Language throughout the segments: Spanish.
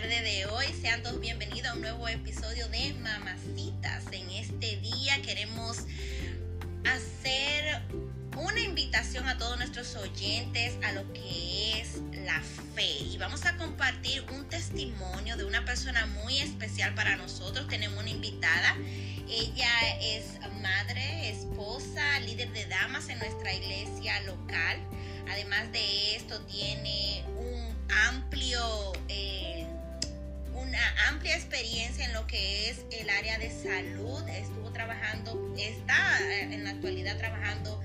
tarde de hoy. Sean todos bienvenidos a un nuevo episodio de Mamacitas. En este día queremos hacer una invitación a todos nuestros oyentes a lo que es la fe. Y vamos a compartir un testimonio de una persona muy especial para nosotros. Tenemos una invitada. Ella es madre, esposa, líder de damas en nuestra iglesia local. Además de esto, tiene un amplio, eh, una amplia experiencia en lo que es el área de salud. Estuvo trabajando, está en la actualidad trabajando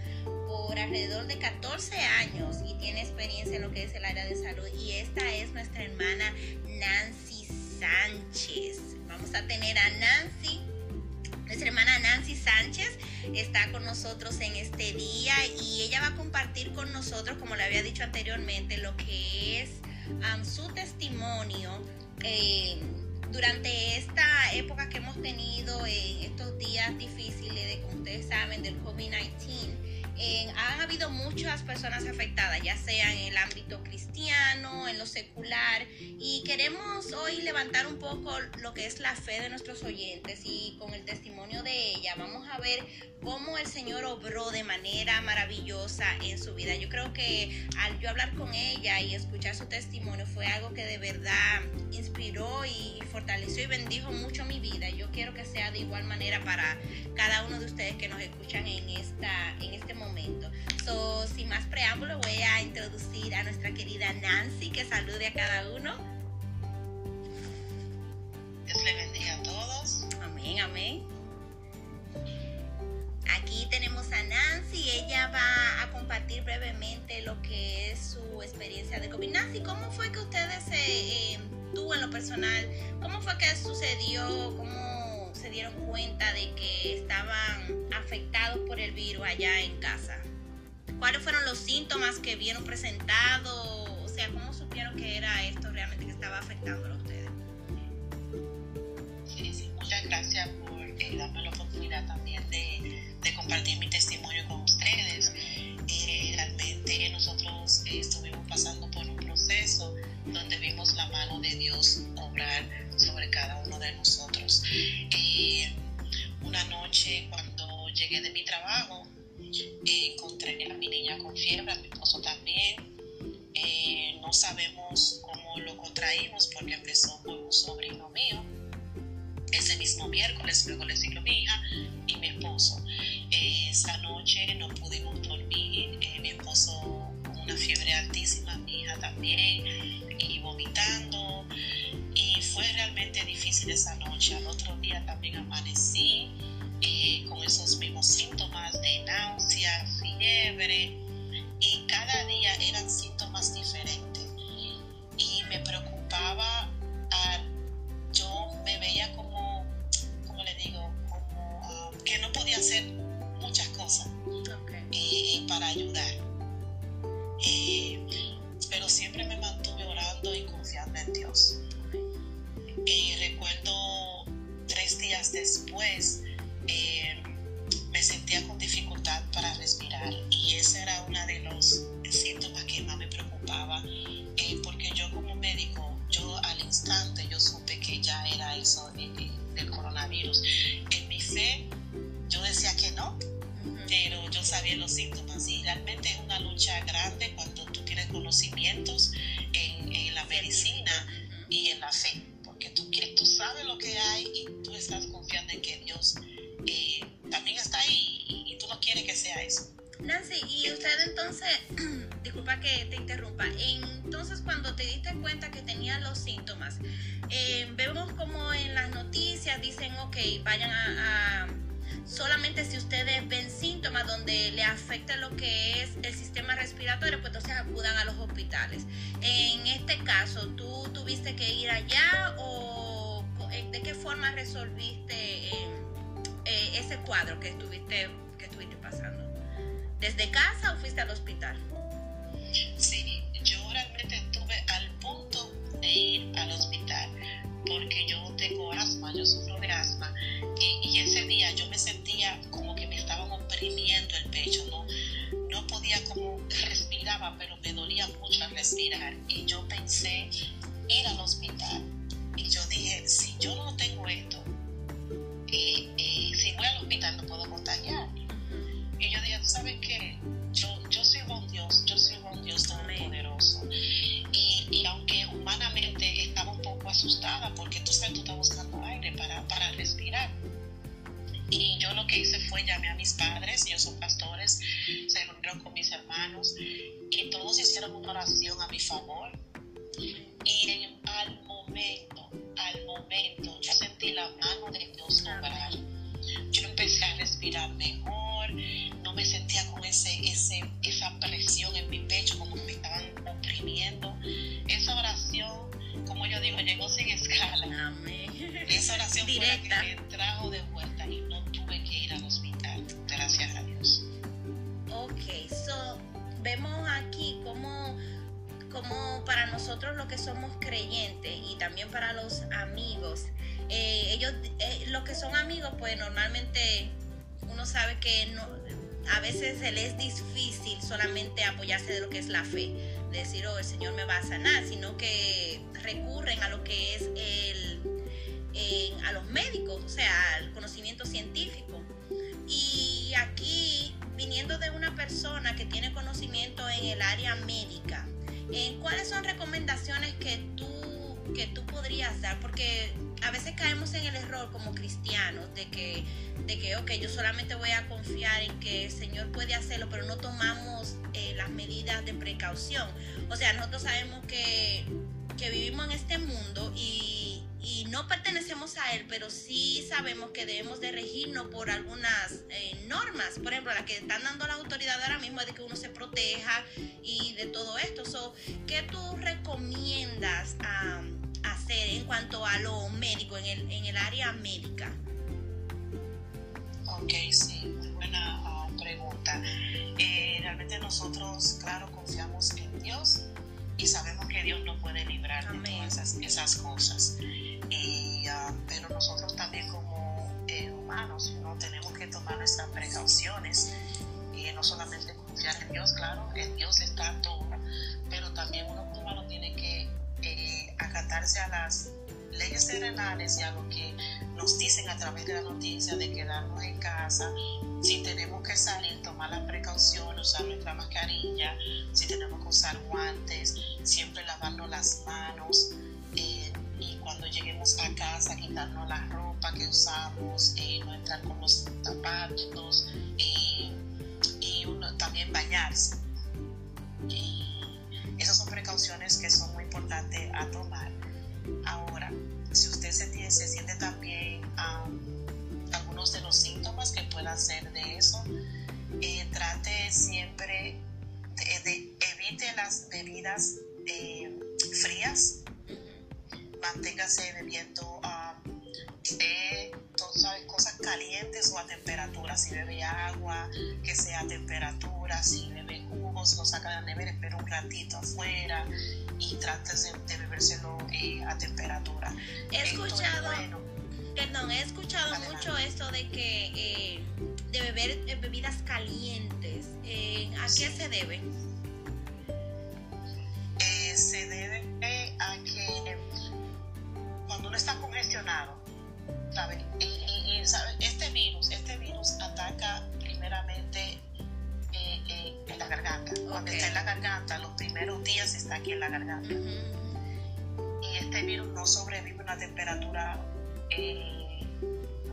por alrededor de 14 años y tiene experiencia en lo que es el área de salud. Y esta es nuestra hermana Nancy Sánchez. Vamos a tener a Nancy nuestra hermana Nancy Sánchez está con nosotros en este día y ella va a compartir con nosotros, como le había dicho anteriormente, lo que es su testimonio eh, durante esta época que hemos tenido en estos días difíciles de, como ustedes saben, del COVID-19 han habido muchas personas afectadas, ya sea en el ámbito cristiano, en lo secular, y queremos hoy levantar un poco lo que es la fe de nuestros oyentes y con el testimonio de ella vamos a ver cómo el Señor obró de manera maravillosa en su vida. Yo creo que al yo hablar con ella y escuchar su testimonio fue algo que de verdad inspiró y fortaleció y bendijo mucho mi vida. Yo quiero que sea de igual manera para cada uno de ustedes que nos escuchan en, esta, en este momento. So, sin más preámbulo, voy a introducir a nuestra querida Nancy, que salude a cada uno. Dios le bendiga a todos. Amén, amén. Aquí tenemos a Nancy, ella va a compartir brevemente lo que es su experiencia de COVID. Nancy, ¿cómo fue que ustedes, eh, eh, tú en lo personal, cómo fue que sucedió, cómo se dieron cuenta de que estaban afectados por el virus allá en casa? ¿Cuáles fueron los síntomas que vieron presentados? O sea, ¿cómo supieron que era esto realmente que estaba afectando a ustedes? Sí, sí, muchas gracias por eh, darme la oportunidad también de compartir mi luego le siguió mi hija y mi esposo. esa noche no pudimos dormir, eh, mi esposo con una fiebre altísima, mi hija también, y vomitando. Y fue realmente difícil esa noche. Al otro día también amanecí eh, con esos mismos síntomas de náusea, fiebre, y cada día eran síntomas diferentes. Shh. Que te interrumpa, entonces cuando te diste cuenta que tenía los síntomas, eh, vemos como en las noticias dicen, ok, vayan a, solamente si ustedes ven síntomas donde le afecta lo que es el sistema respiratorio, pues entonces acudan a los hospitales. En este caso, ¿tú tuviste que ir allá o eh, de qué forma resolviste eh, ese cuadro que estuviste, que estuviste pasando? ¿Desde casa o fuiste al hospital? Respirar y yo pensé ir al hospital dije, si yo no tengo esto, y, si voy al hospital no puedo contagiar. Y yo dije, ¿tú sabes qué? Yo, yo sirvo a un Dios, yo sirvo a un Dios poderoso. Y, y, aunque humanamente estaba un poco asustada, porque tú sabes, tú estás buscando aire para, para respirar. Y yo lo que hice fue llamé a mis padres, ellos son pastores, se con mis hermanos y todos hicieron una oración a mi favor. Y al momento, al momento, yo sentí la mano de Dios obrar. Yo empecé a respirar mejor, no me sentía con ese, ese, esa presión en mi pecho como me estaban oprimiendo. Esa oración, como yo digo, llegó sin escala. Amén. Esa oración fue la que me trajo como para nosotros lo que somos creyentes y también para los amigos, eh, ellos, eh, los que son amigos, pues normalmente uno sabe que a veces se les es difícil solamente apoyarse de lo que es la fe, decir, oh, el Señor me va a sanar, sino que recurren a lo que es el, a los médicos, o sea, al conocimiento científico. Y aquí, viniendo de una persona que tiene conocimiento en el área médica, ¿cuáles son recomendaciones que tú, que tú podrías dar? Porque a veces caemos en el error como cristianos de que, de que, ok, yo solamente voy a confiar en que el Señor puede hacerlo, pero no tomamos eh, las medidas de precaución. O sea, nosotros sabemos que, que vivimos en este mundo y y no pertenecemos a él, pero sí sabemos que debemos de regirnos por algunas eh, normas. Por ejemplo, la que están dando la autoridad ahora mismo es de que uno se proteja y de todo esto. So, ¿Qué tú recomiendas hacer en cuanto a lo médico, en el, en el área médica? Ok, sí, muy buena ah, pregunta. Eh, realmente nosotros, claro, confiamos en Dios y sabemos que Dios nos puede librar de todas esas, cosas. Y, ah, pero nosotros también como eh, humanos ¿no? tenemos que tomar nuestras precauciones y no solamente confiar en Dios, claro, en Dios está todo, pero también uno como humano tiene que eh, acatarse a las leyes terrenales y a lo que nos dicen a través de la noticia de quedarnos en casa, si tenemos que salir, tomar la precaución, usar nuestra mascarilla, si tenemos que usar guantes, siempre lavarnos las manos eh, y cuando lleguemos a casa quitarnos la ropa que usamos, eh, no entrar con los zapatos eh, y también bañarse. esas son precauciones que son muy importantes a tomar. Ahora, si usted se, siente también algunos de los síntomas que pueda ser de eso, eh, trate siempre de, evite las bebidas frías, manténgase bebiendo cosas calientes o a temperatura, si bebe agua, que sea a temperatura, si bebe jugos, lo saca de la nevera, espera un ratito afuera y trates de, bebérselo eh, a temperatura. He escuchado, perdón, he escuchado mucho esto de que eh, de beber eh, bebidas calientes. ¿A qué se debe? se debe ¿sabes? Y, este virus, este virus ataca primeramente en la garganta. Cuando está en la garganta, los primeros días está aquí en la garganta. Y este virus no sobrevive a una temperatura eh,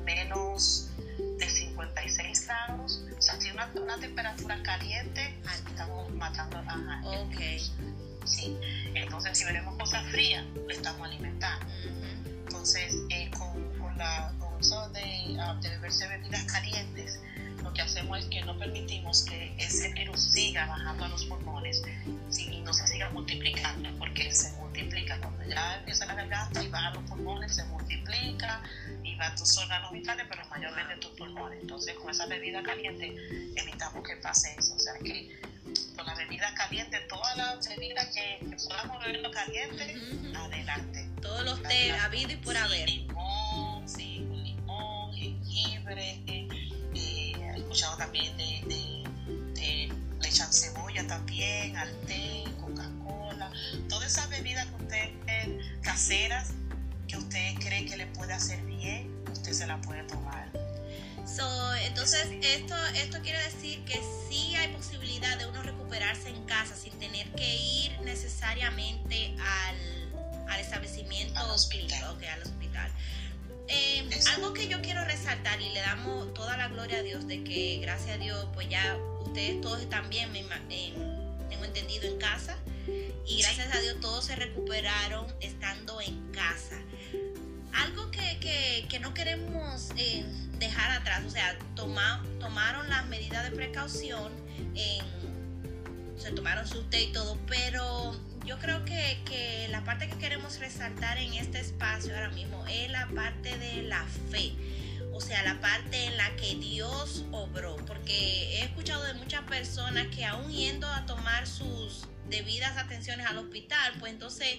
menos de 56 grados. O sea, si una, una temperatura caliente, estamos matando a okay. Sí. Entonces, si veremos cosas frías, lo estamos alimentando. Entonces, eh, con, la, con eso de, uh, de beberse bebidas calientes, lo que hacemos es que no permitimos que ese virus siga bajando a los pulmones y no se siga multiplicando, porque se multiplica cuando ya empieza la garganta y baja los pulmones, se multiplica y va a tus órganos vitales, pero mayormente tus pulmones. Entonces, con esa bebida caliente evitamos que pase eso. O sea que con la bebida caliente, todas las bebidas que, podamos beber caliente, adelante. Todos los té habido y por haber. Sí, jengibre escuchado también de, de, le echan cebolla también al té, Coca-Cola, todas esas bebidas que usted caseras que usted cree que le puede hacer bien, usted se la puede tomar. So, entonces, esto, esto quiere decir que sí hay posibilidad de uno recuperarse en casa sin tener que ir necesariamente al, al establecimiento al hospital. al hospital. Eh, algo que yo quiero resaltar y le damos toda la gloria a Dios de que gracias a Dios pues ya ustedes todos están bien, me, eh, tengo entendido en casa y gracias a Dios todos se recuperaron estando en casa. Algo que, que, que no queremos eh, dejar atrás, o sea, toma, tomaron las medidas de precaución, se tomaron su té y todo, pero yo creo que, que, la parte que queremos resaltar en este espacio ahora mismo es la parte de la fe. O sea, la parte en la que Dios obró. Porque he escuchado de muchas personas que aún yendo a tomar sus debidas atenciones al hospital, pues entonces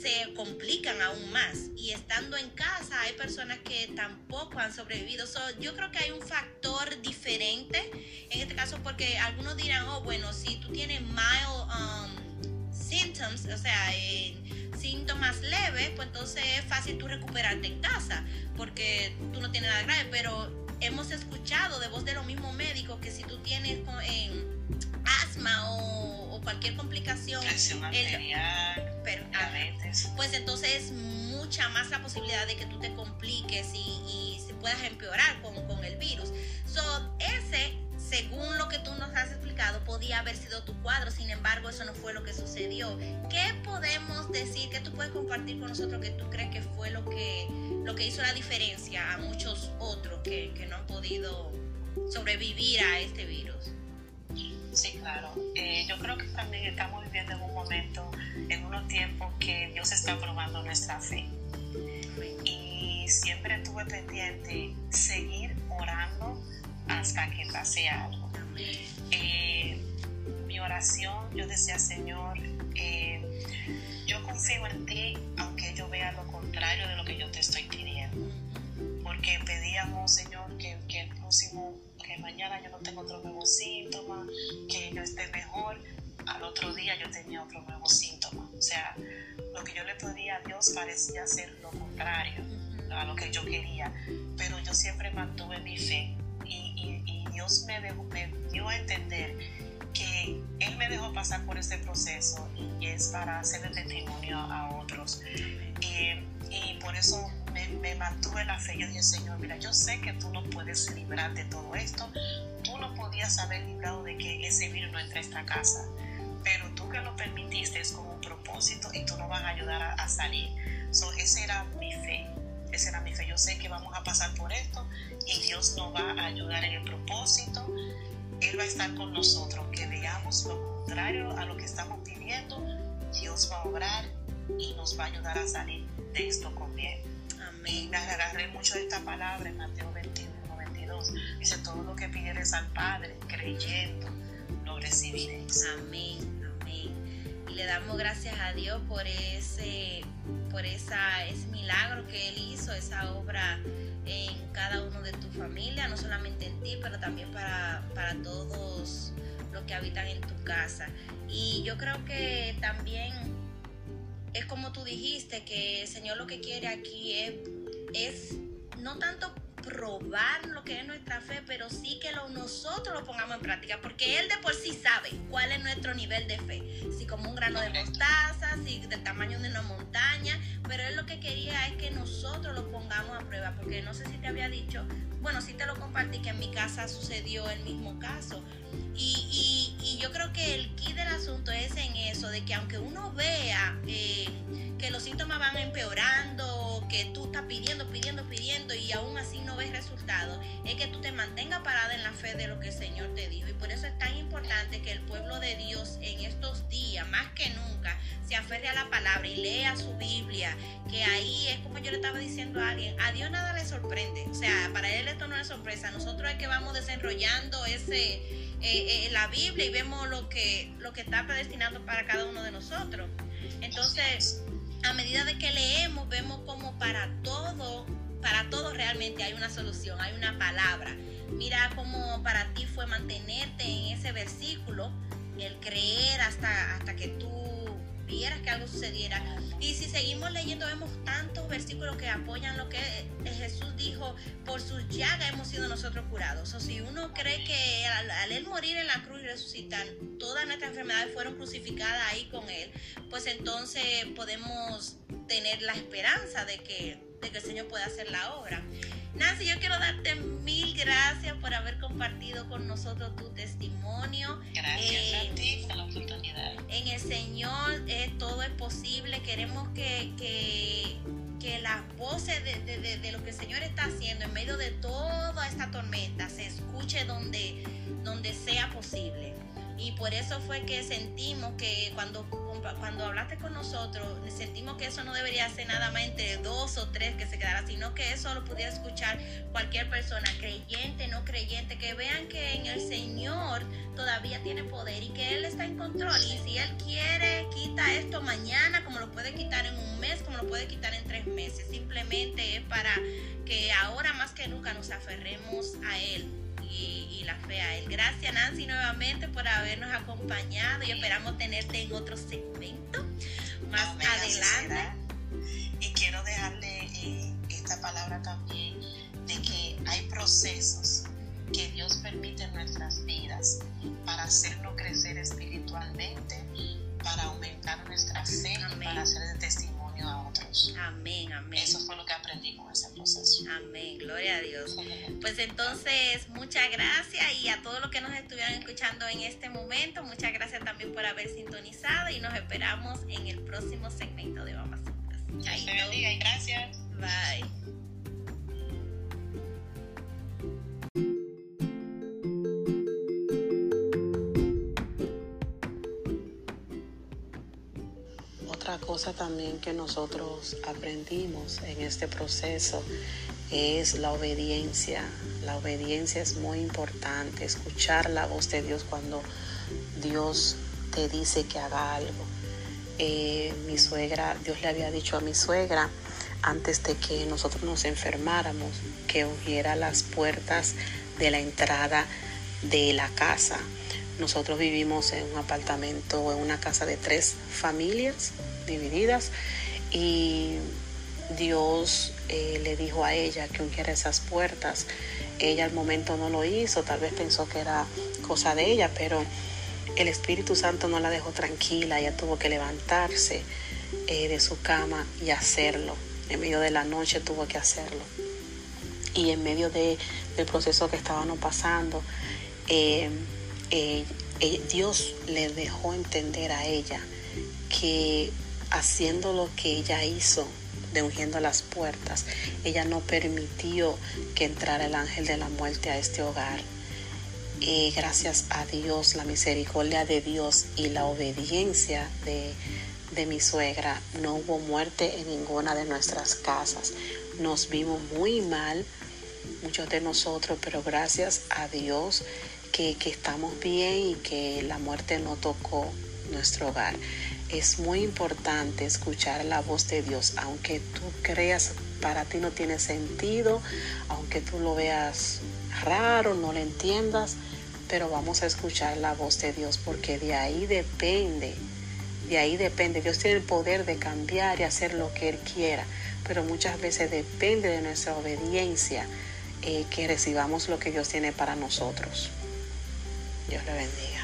se complican aún más. Y estando en casa hay personas que tampoco han sobrevivido. yo creo que hay un factor diferente en este caso porque algunos dirán, oh, bueno, si tú tienes mild um, symptoms, o sea, síntomas leves, pues entonces es fácil tú recuperarte en casa porque tú no tienes nada grave. Pero hemos escuchado de voz de los mismos médicos que si tú tienes en asma o, cualquier complicación, pero, pues entonces es mucha más la posibilidad de que tú te compliques y, y puedas empeorar con, con el virus. So, ese según lo que tú nos has explicado, podía haber sido tu cuadro, sin embargo, eso no fue lo que sucedió. ¿Qué podemos decir, qué tú puedes compartir con nosotros que tú crees que fue lo que, lo que hizo la diferencia a muchos otros que, que no han podido sobrevivir a este virus? Sí, claro. Eh, yo creo que también estamos viviendo en un momento, en unos tiempos que Dios está probando nuestra fe. Y siempre estuve pendiente seguir orando hasta que pase algo. Eh, mi oración, yo decía, Señor, eh, yo confío en ti, aunque yo vea lo contrario de lo que yo te estoy pidiendo. Porque pedíamos, Señor, que, que el próximo mañana yo no tengo otro nuevo síntoma, que yo esté mejor, al otro día yo tenía otro nuevo síntoma. O sea, lo que yo le pedía a Dios parecía ser lo contrario a lo que yo quería, pero yo siempre mantuve mi fe y, Dios me, me dio a entender que Él me dejó pasar por este proceso y es para hacerle testimonio a otros. y por eso me, mantuve la fe. Yo dije, Señor, mira, yo sé que tú no puedes librar de todo esto. Tú no podías haber librado de que ese virus no entre a esta casa. Pero tú que lo permitiste es con un propósito y tú nos vas a ayudar a, salir. So, esa era mi fe. Esa era mi fe. Yo sé que vamos a pasar por esto y Dios nos va a ayudar en el propósito. Él va a estar con nosotros. Que veamos lo contrario a lo que estamos pidiendo. Dios va a obrar y nos va a ayudar a salir de esto con bien. Y me agarré mucho de esta palabra en Mateo 21, 22. Dice, todo lo que pidieres al Padre, creyendo, lo recibiréis. Amén, amén. Y le damos gracias a Dios por ese, por esa, ese milagro que Él hizo, esa obra en cada uno de tu familia, no solamente en ti, pero también para, para todos los que habitan en tu casa. Y yo creo que también es como tú dijiste, que el Señor lo que quiere aquí es, es no tanto probar lo que es nuestra fe, pero sí que lo, nosotros lo pongamos en práctica, porque Él de por sí sabe cuál es nuestro nivel de fe, si como un grano de mostaza, si del tamaño de una montaña, pero Él lo que quería es que nosotros lo pongamos a prueba, porque no sé si te había dicho, bueno, sí te lo compartí que en mi casa sucedió el mismo caso, y, y, yo creo que el key del asunto es en eso, de que aunque uno vea eh, que los síntomas van empeorando, que tú estás pidiendo, pidiendo, pidiendo y aún así no ves resultados, es que tú te mantengas parada en la fe de lo que el Señor te dijo. Y por eso es tan importante que el pueblo de Dios en estos días, más que nunca, se aferre a la palabra y lea su Biblia, que ahí es como yo le estaba diciendo a alguien, a Dios nada le sorprende. O sea, para Él esto no es sorpresa. Nosotros es que vamos desenrollando ese eh, eh, la Biblia y vemos lo que, lo que está predestinando para cada uno de nosotros. Entonces, a medida de que leemos, vemos como para todo, para todo realmente hay una solución, hay una palabra. Mira cómo para ti fue mantenerte en ese versículo, el creer hasta, hasta que tú viera que algo sucediera. Y si seguimos leyendo, vemos tantos versículos que apoyan lo que Jesús dijo, por sus llagas hemos sido nosotros curados. O si uno cree que al, al, él morir en la cruz y resucitar, todas nuestras enfermedades fueron crucificadas ahí con él, pues entonces podemos tener la esperanza de que, de que el Señor pueda hacer la obra. Nancy, yo quiero darte mil gracias por haber compartido con nosotros tu testimonio. Gracias eh, Señor eh, todo es posible. Queremos que, que, que las voces de, de, de, lo que el Señor está haciendo en medio de toda esta tormenta se escuche donde, donde sea posible. Y por eso fue que sentimos que cuando cuando hablaste con nosotros, sentimos que eso no debería ser nada más entre dos o tres que se quedara, sino que eso lo pudiera escuchar cualquier persona, creyente, no creyente, que vean que en el Señor todavía tiene poder y que Él está en control. Y si Él quiere, quita esto mañana, como lo puede quitar en un mes, como lo puede quitar en tres meses. Simplemente es para que ahora más que nunca nos aferremos a Él y, la fe a Él. Gracias Nancy nuevamente por habernos acompañado y esperamos tenerte en otro segmento más adelante. Y quiero dejarle eh, esta palabra también de que hay procesos que Dios permite en nuestras vidas para hacernos crecer espiritualmente, para aumentar nuestra fe para hacer el testimonio a otros. Amén, amén. Eso fue lo que aprendí con ese proceso. Amén, gloria a Dios. Pues entonces, muchas gracias y a todos los que nos estuvieron escuchando en este momento, muchas gracias también por haber sintonizado y nos esperamos en el próximo segmento de. Dios te bendiga y gracias. Bye. Cosa también que nosotros aprendimos en este proceso es la obediencia. La obediencia es muy importante, escuchar la voz de Dios cuando Dios te dice que haga algo. Eh, mi suegra, Dios le había dicho a mi suegra antes de que nosotros nos enfermáramos que ungiera las puertas de la entrada de la casa. Nosotros vivimos en un apartamento o en una casa de tres familias divididas y Dios eh, le dijo a ella que ungiera esas puertas. Ella al momento no lo hizo, tal vez pensó que era cosa de ella, pero el Espíritu Santo no la dejó tranquila, ella tuvo que levantarse eh, de su cama y hacerlo. En medio de la noche tuvo que hacerlo. Y en medio de, del proceso que estábamos pasando, eh, Dios le dejó entender a ella que haciendo lo que ella hizo, de ungiendo las puertas, ella no permitió que entrara el ángel de la muerte a este hogar. Y gracias a Dios, la misericordia de Dios y la obediencia de, de mi suegra, no hubo muerte en ninguna de nuestras casas. Nos vimos muy mal, muchos de nosotros, pero gracias a Dios que, que estamos bien y que la muerte no tocó nuestro hogar es muy importante escuchar la voz de Dios, aunque tú creas para ti no tiene sentido, aunque tú lo veas raro, no lo entiendas, pero vamos a escuchar la voz de Dios porque de ahí depende, de ahí depende. Dios tiene el poder de cambiar y hacer lo que Él quiera, pero muchas veces depende de nuestra obediencia eh, que recibamos lo que Dios tiene para nosotros. Dios le bendiga.